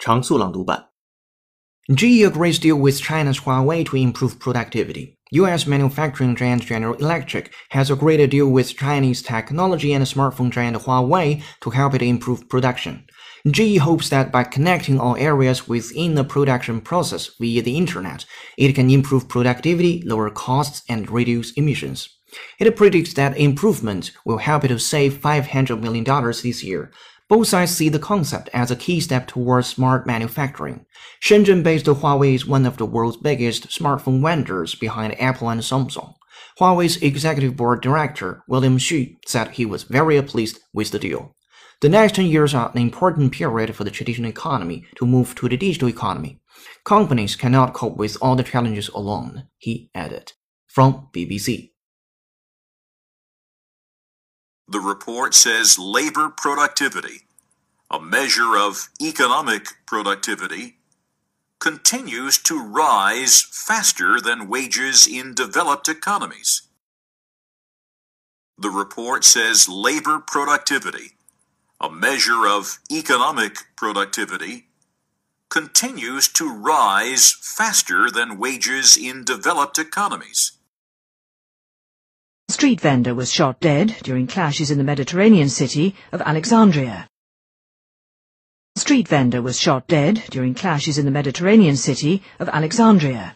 常速朗读版。GE agrees deal with China's Huawei to improve productivity. U.S. manufacturing giant General Electric has agreed to deal with Chinese technology and smartphone giant Huawei to help it improve production. GE hopes that by connecting all areas within the production process via the internet, it can improve productivity, lower costs, and reduce emissions. It predicts that improvement will help it to save $500 million this year. both sides see the concept as a key step towards smart manufacturing. Shenzhen-based Huawei is one of the world's biggest smartphone vendors behind Apple and Samsung. Huawei's executive board director, William Xu, said he was very pleased with the deal. The next 10 years are an important period for the traditional economy to move to the digital economy. Companies cannot cope with all the challenges alone, he added. From BBC. The report says labor productivity, a measure of economic productivity, continues to rise faster than wages in developed economies. The report says labor productivity, a measure of economic productivity, continues to rise faster than wages in developed economies. Street vendor was shot dead during clashes in the Mediterranean city of Alexandria. Street vendor was shot dead during clashes in the Mediterranean city of Alexandria.